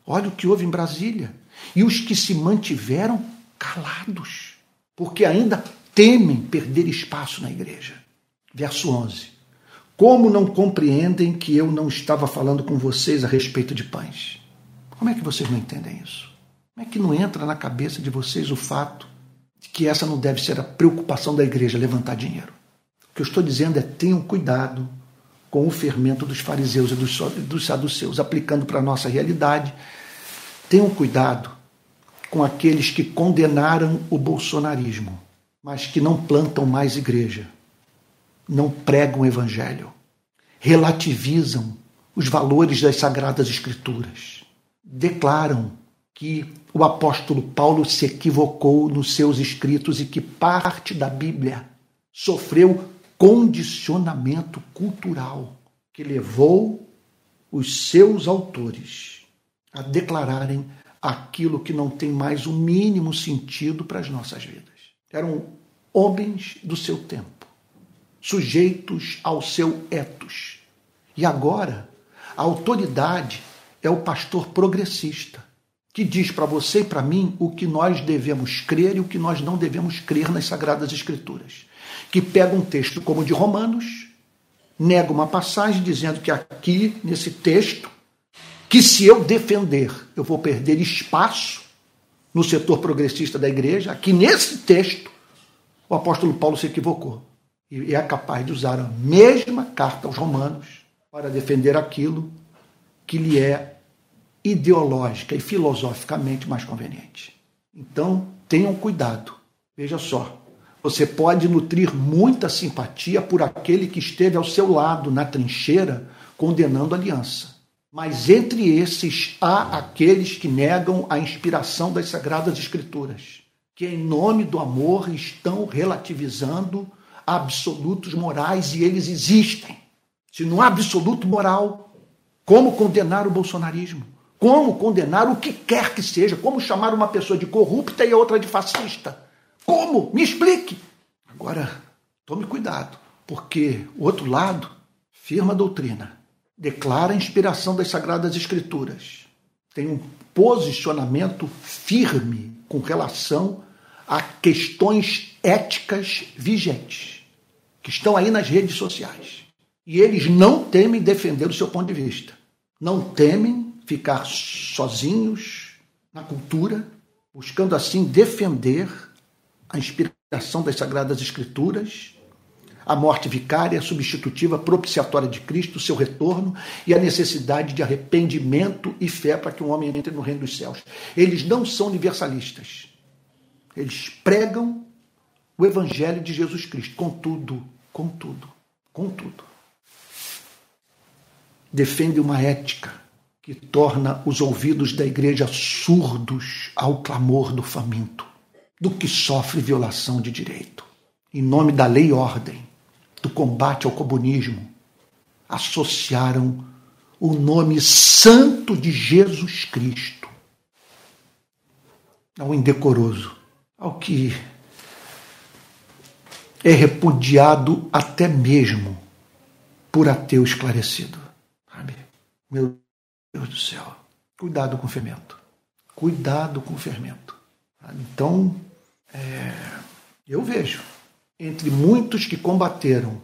Olha o que houve em Brasília. E os que se mantiveram calados, porque ainda temem perder espaço na igreja. Verso 11. Como não compreendem que eu não estava falando com vocês a respeito de pães? Como é que vocês não entendem isso? Como é que não entra na cabeça de vocês o fato que essa não deve ser a preocupação da igreja, levantar dinheiro. O que eu estou dizendo é tenham cuidado com o fermento dos fariseus e dos, dos saduceus, aplicando para a nossa realidade. Tenham cuidado com aqueles que condenaram o bolsonarismo, mas que não plantam mais igreja. não pregam o evangelho, relativizam os valores das sagradas escrituras, declaram que o apóstolo Paulo se equivocou nos seus escritos e que parte da Bíblia sofreu condicionamento cultural que levou os seus autores a declararem aquilo que não tem mais o mínimo sentido para as nossas vidas. Eram homens do seu tempo, sujeitos ao seu etos. E agora, a autoridade é o pastor progressista, que diz para você e para mim o que nós devemos crer e o que nós não devemos crer nas Sagradas Escrituras. Que pega um texto como o de Romanos, nega uma passagem dizendo que aqui, nesse texto, que se eu defender, eu vou perder espaço no setor progressista da igreja, aqui nesse texto, o apóstolo Paulo se equivocou. E é capaz de usar a mesma carta aos Romanos para defender aquilo que lhe é ideológica e filosoficamente mais conveniente. Então, tenham cuidado. Veja só, você pode nutrir muita simpatia por aquele que esteve ao seu lado na trincheira condenando a aliança. Mas entre esses há aqueles que negam a inspiração das Sagradas Escrituras, que em nome do amor estão relativizando absolutos morais e eles existem. Se não há absoluto moral, como condenar o bolsonarismo? Como condenar o que quer que seja? Como chamar uma pessoa de corrupta e a outra de fascista? Como? Me explique. Agora, tome cuidado, porque o outro lado firma a doutrina, declara a inspiração das Sagradas Escrituras, tem um posicionamento firme com relação a questões éticas vigentes, que estão aí nas redes sociais. E eles não temem defender o seu ponto de vista, não temem ficar sozinhos na cultura, buscando assim defender a inspiração das Sagradas Escrituras, a morte vicária, substitutiva, propiciatória de Cristo, seu retorno e a necessidade de arrependimento e fé para que um homem entre no reino dos céus. Eles não são universalistas. Eles pregam o evangelho de Jesus Cristo, contudo, contudo, contudo defende uma ética que torna os ouvidos da igreja surdos ao clamor do faminto, do que sofre violação de direito. Em nome da lei e ordem, do combate ao comunismo, associaram o nome santo de Jesus Cristo ao indecoroso, ao que é repudiado até mesmo por ateu esclarecido. Meu Deus do céu. Cuidado com o fermento. Cuidado com o fermento. Então, é, eu vejo entre muitos que combateram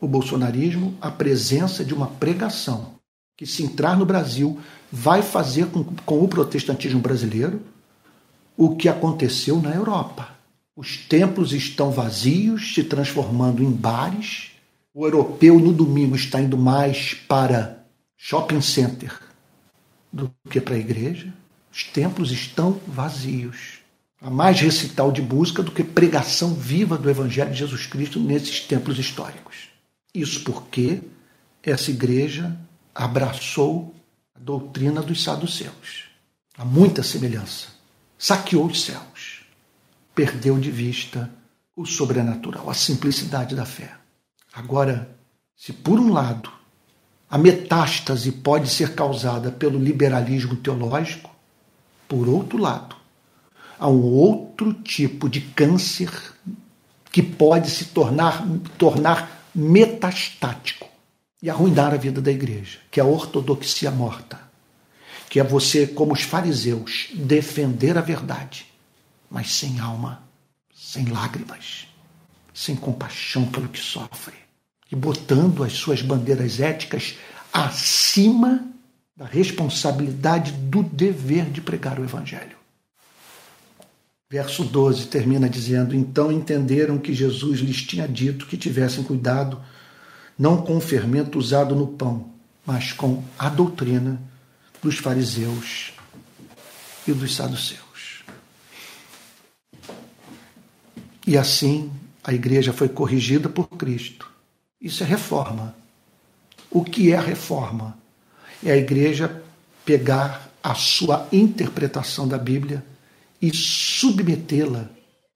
o bolsonarismo a presença de uma pregação que, se entrar no Brasil, vai fazer com, com o protestantismo brasileiro o que aconteceu na Europa. Os templos estão vazios, se transformando em bares. O europeu no domingo está indo mais para shopping center do que para a igreja. Os templos estão vazios. Há mais recital de música do que pregação viva do Evangelho de Jesus Cristo nesses templos históricos. Isso porque essa igreja abraçou a doutrina dos saduceus. Há muita semelhança. Saqueou os céus. Perdeu de vista o sobrenatural, a simplicidade da fé. Agora, se por um lado a metástase pode ser causada pelo liberalismo teológico. Por outro lado, há um outro tipo de câncer que pode se tornar, tornar metastático e arruinar a vida da igreja, que é a ortodoxia morta, que é você, como os fariseus, defender a verdade, mas sem alma, sem lágrimas, sem compaixão pelo que sofre e botando as suas bandeiras éticas acima da responsabilidade do dever de pregar o Evangelho. Verso 12 termina dizendo: Então entenderam que Jesus lhes tinha dito que tivessem cuidado, não com o fermento usado no pão, mas com a doutrina dos fariseus e dos saduceus. E assim a igreja foi corrigida por Cristo Isso é reforma. O que é reforma? É a igreja pegar a sua interpretação da Bíblia e submetê-la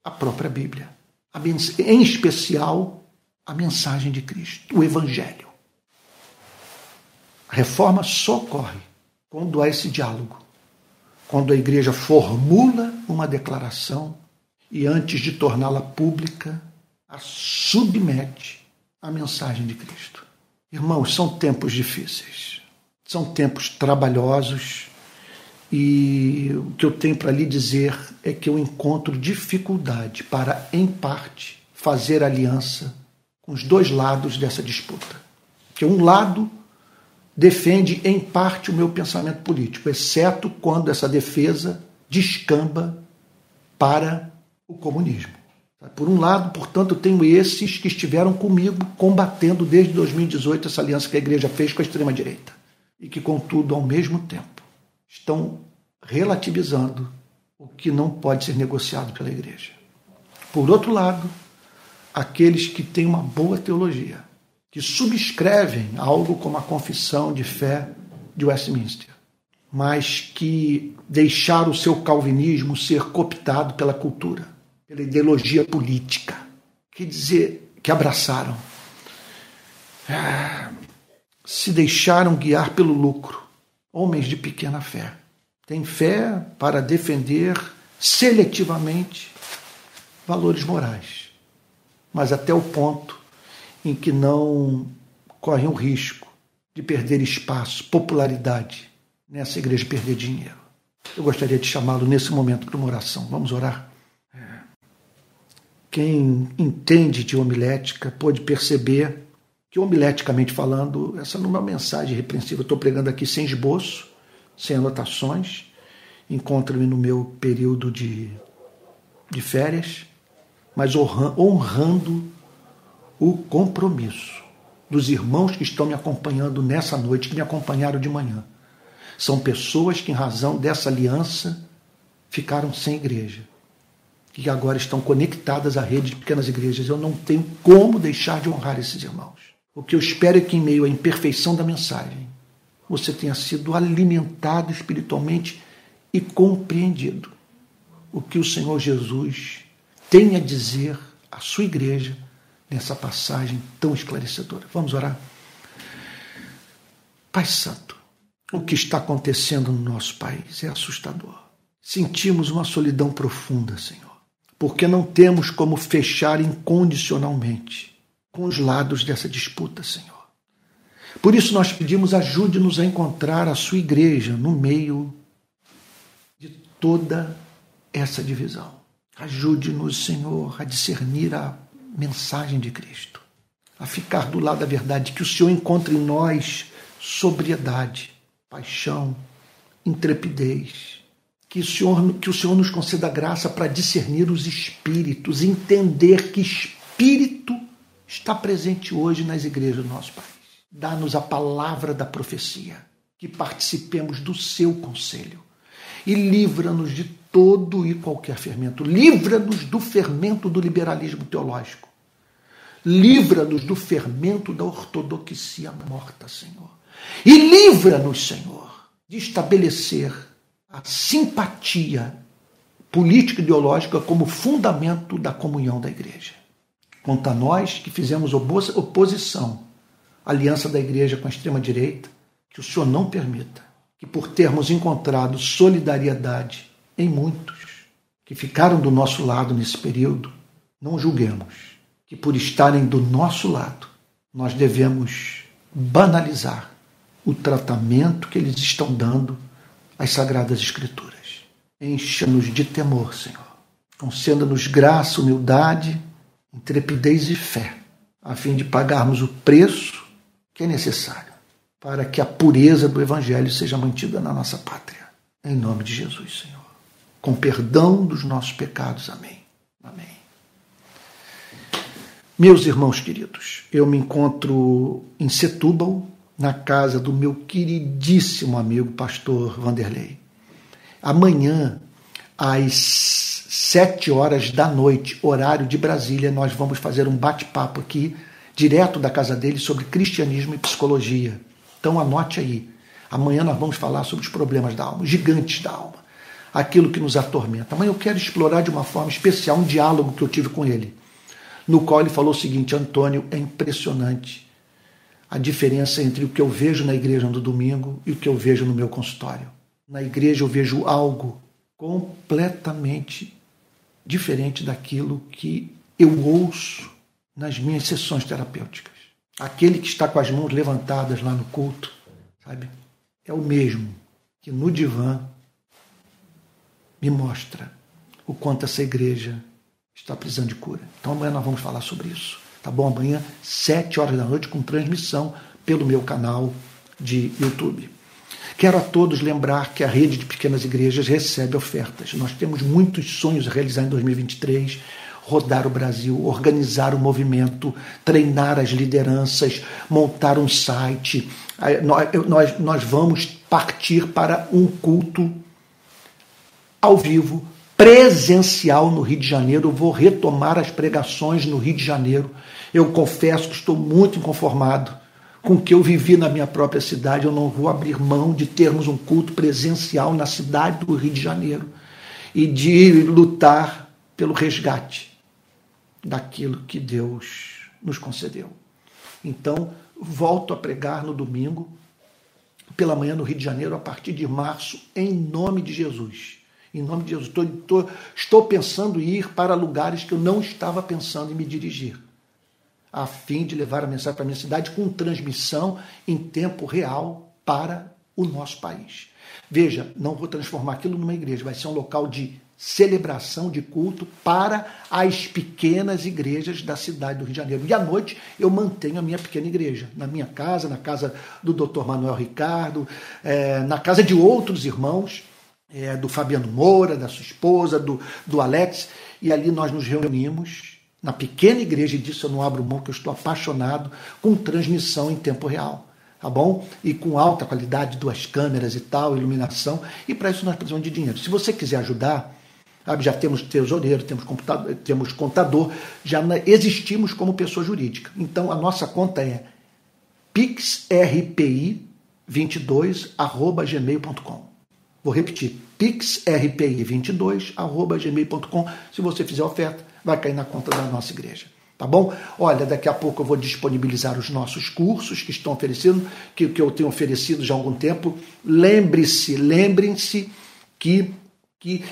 à própria Bíblia, em especial a mensagem de Cristo, o Evangelho. A reforma só ocorre quando há esse diálogo, quando a igreja formula uma declaração e, antes de torná-la pública, a submete à mensagem de Cristo. Irmãos, são tempos difíceis, são tempos trabalhosos e o que eu tenho para lhe dizer é que eu encontro dificuldade para, em parte, fazer aliança com os dois lados dessa disputa. Que um lado defende em parte o meu pensamento político, exceto quando essa defesa descamba para o comunismo. Por um lado, portanto, eu tenho esses que estiveram comigo combatendo desde 2018 essa aliança que a igreja fez com a extrema-direita e que, contudo, ao mesmo tempo, estão relativizando o que não pode ser negociado pela igreja. Por outro lado, aqueles que têm uma boa teologia, que subscrevem algo como a confissão de fé de Westminster, mas que deixaram o seu calvinismo ser cooptado pela cultura, pela ideologia política, quer dizer, que abraçaram, é, se deixaram guiar pelo lucro, homens de pequena fé. Têm fé para defender seletivamente valores morais, mas até o ponto em que não correm o risco de perder espaço, popularidade nessa igreja, perder dinheiro. Eu gostaria de chamá-lo nesse momento para uma oração. Vamos orar? Quem entende de homilética pode perceber que, homileticamente falando, essa não é uma mensagem repreensível. Eu estou pregando aqui sem esboço, sem anotações. Encontro-me no meu período de, de férias, mas honrando o compromisso dos irmãos que estão me acompanhando nessa noite, que me acompanharam de manhã. São pessoas que, em razão dessa aliança, ficaram sem igreja que agora estão conectadas à rede de pequenas igrejas. Eu não tenho como deixar de honrar esses irmãos. O que eu espero é que, em meio à imperfeição da mensagem, você tenha sido alimentado espiritualmente e compreendido o que o Senhor Jesus tem a dizer à sua igreja nessa passagem tão esclarecedora. Vamos orar? Pai Santo, o que está acontecendo no nosso país é assustador. Sentimos uma solidão profunda, Senhor, porque não temos como fechar incondicionalmente com os lados dessa disputa, Senhor. Por isso nós pedimos ajude-nos a encontrar a sua igreja no meio de toda essa divisão. Ajude-nos, Senhor, a discernir a mensagem de Cristo, a ficar do lado da verdade, que o Senhor encontre em nós sobriedade, paixão, intrepidez, que o Senhor, que o Senhor nos conceda graça para discernir os espíritos, entender que espírito está presente hoje nas igrejas do nosso país. Dá-nos a palavra da profecia, que participemos do seu conselho e livra-nos de todo e qualquer fermento. Livra-nos do fermento do liberalismo teológico. Livra-nos do fermento da ortodoxia morta, Senhor. E livra-nos, Senhor, de estabelecer a simpatia política ideológica como fundamento da comunhão da igreja. Quanto a nós que fizemos oposição à aliança da igreja com a extrema-direita, que o Senhor não permita que, por termos encontrado solidariedade em muitos que ficaram do nosso lado nesse período, não julguemos que, por estarem do nosso lado, nós devemos banalizar o tratamento que eles estão dando às Sagradas Escrituras. Encha-nos de temor, Senhor. Conceda-nos graça, humildade, intrepidez e fé, a fim de pagarmos o preço que é necessário para que a pureza do Evangelho seja mantida na nossa pátria. Em nome de Jesus, Senhor com perdão dos nossos pecados. Amém. Amém. Meus irmãos queridos, eu me encontro em Setúbal, na casa do meu queridíssimo amigo pastor Vanderlei. Amanhã, às sete horas da noite, horário de Brasília, nós vamos fazer um bate-papo aqui direto da casa dele sobre cristianismo e psicologia. Então anote aí. Amanhã nós vamos falar sobre os problemas da alma, os gigantes da alma, aquilo que nos atormenta. Amanhã eu quero explorar de uma forma especial um diálogo que eu tive com ele, no qual ele falou o seguinte: Antônio, é impressionante a diferença entre o que eu vejo na igreja no domingo e o que eu vejo no meu consultório. Na igreja eu vejo algo completamente diferente daquilo que eu ouço nas minhas sessões terapêuticas. Aquele que está com as mãos levantadas lá no culto, sabe? É o mesmo que no divã me mostra o quanto essa igreja está precisando de cura. Então amanhã nós vamos falar sobre isso. Tá bom? Amanhã, sete horas da noite, com transmissão pelo meu canal de YouTube. Quero a todos lembrar que a rede de pequenas igrejas recebe ofertas. Nós temos muitos sonhos a realizar em 2023 rodar o Brasil, organizar o movimento, treinar as lideranças, montar um site. Nós, nós vamos partir para um culto ao vivo, presencial no Rio de Janeiro. Vou retomar as pregações no Rio de Janeiro. Eu confesso que estou muito inconformado com o que eu vivi na minha própria cidade. Eu não vou abrir mão de termos um culto presencial na cidade do Rio de Janeiro e de lutar pelo resgate daquilo que Deus nos concedeu. Então, volto a pregar no domingo, pela manhã no Rio de Janeiro, a partir de março, em nome de Jesus. Em nome de Jesus. Estou, estou, estou pensando em ir para lugares que eu não estava pensando em me dirigir, a fim de levar a mensagem para a minha cidade com transmissão em tempo real para o nosso país. Veja, não vou transformar aquilo numa igreja, vai ser um local de celebração de culto para as pequenas igrejas da cidade do Rio de Janeiro. E à noite eu mantenho a minha pequena igreja, na minha casa, na casa do Dr. Manuel Ricardo, é, na casa de outros irmãos, é, do Fabiano Moura, da sua esposa, do, do Alex, e ali nós nos reunimos na pequena igreja, e disso eu não abro mão, que eu estou apaixonado, com transmissão em tempo real tá bom? E com alta qualidade, duas câmeras e tal, iluminação. E para isso nós precisamos de dinheiro. Se você quiser ajudar, já temos tesoureiro, temos, computador, temos contador, já existimos como pessoa jurídica. Então a nossa conta é pixrpi22@gmail.com. Vou repetir, pixrpi22@gmail.com. Se você fizer oferta, vai cair na conta da nossa igreja. Tá bom? Olha, daqui a pouco eu vou disponibilizar os nossos cursos que estão oferecendo, que, que eu tenho oferecido já há algum tempo. Lembre-se, lembrem-se que, que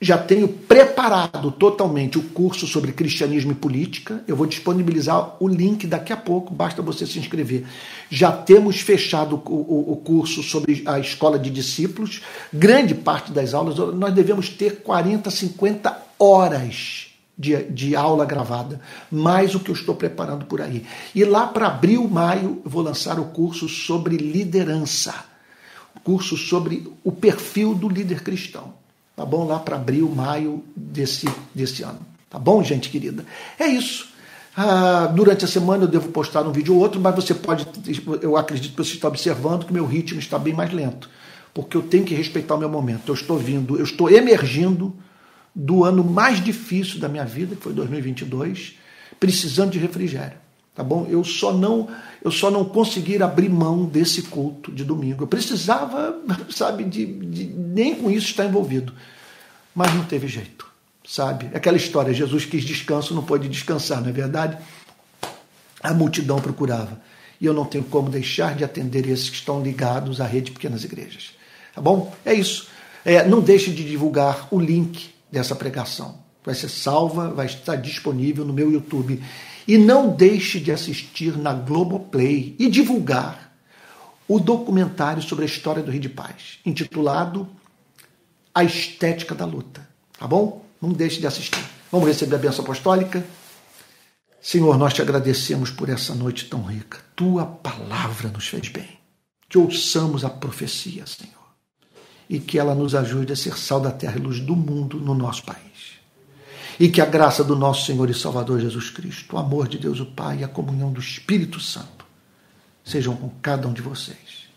já tenho preparado totalmente o curso sobre cristianismo e política. Eu vou disponibilizar o link daqui a pouco, basta você se inscrever. Já temos fechado o, o, o curso sobre a escola de discípulos. Grande parte das aulas, nós devemos ter 40, 50 horas de, de aula gravada, mais o que eu estou preparando por aí. E lá para abril, maio, eu vou lançar o curso sobre liderança. Curso sobre o perfil do líder cristão tá bom? Lá para abril, maio desse, desse ano. Tá bom, gente querida? É isso. Ah, durante a semana eu devo postar um vídeo ou outro, mas você pode, eu acredito que você está observando que meu ritmo está bem mais lento, porque eu tenho que respeitar o meu momento. Eu estou vindo, eu estou emergindo do ano mais difícil da minha vida, que foi 2022, precisando de refrigério tá bom? Eu só não eu só não consegui abrir mão desse culto de domingo. Eu precisava, sabe, de, de nem com isso estar envolvido, mas não teve jeito, sabe? Aquela história, Jesus quis descanso, não pôde descansar, não é verdade? A multidão procurava. E eu não tenho como deixar de atender esses que estão ligados à rede de pequenas igrejas. Tá bom? É isso. É, não deixe de divulgar o link dessa pregação. Vai ser salva, vai estar disponível no meu YouTube. E não deixe de assistir na Globoplay e divulgar o documentário sobre a história do Rio de Paz, intitulado A Estética da Luta. Tá bom? Não deixe de assistir. Vamos receber a bênção apostólica? Senhor, nós te agradecemos por essa noite tão rica. Tua palavra nos fez bem. Que ouçamos a profecia, Senhor. E que ela nos ajude a ser sal da terra e luz do mundo no nosso país e que a graça do nosso Senhor e Salvador Jesus Cristo, o amor de Deus o Pai e a comunhão do Espírito Santo sejam com cada um de vocês,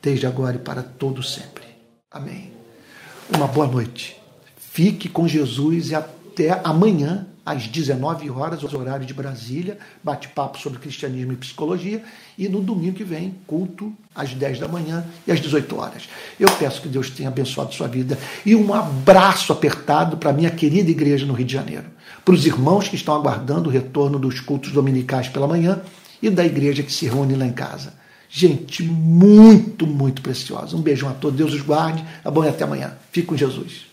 desde agora e para todo sempre. Amém. Uma boa noite. Fique com Jesus e até amanhã às 19 horas, horário de Brasília, bate-papo sobre cristianismo e psicologia, e no domingo que vem, culto às 10 da manhã e às 18 horas. Eu peço que Deus tenha abençoado sua vida e um abraço apertado para a minha querida igreja no Rio de Janeiro, para os irmãos que estão aguardando o retorno dos cultos dominicais pela manhã e da igreja que se reúne lá em casa. Gente, muito, muito preciosa. Um beijão a todos, Deus os guarde. Tá bom e até amanhã. Fique com Jesus.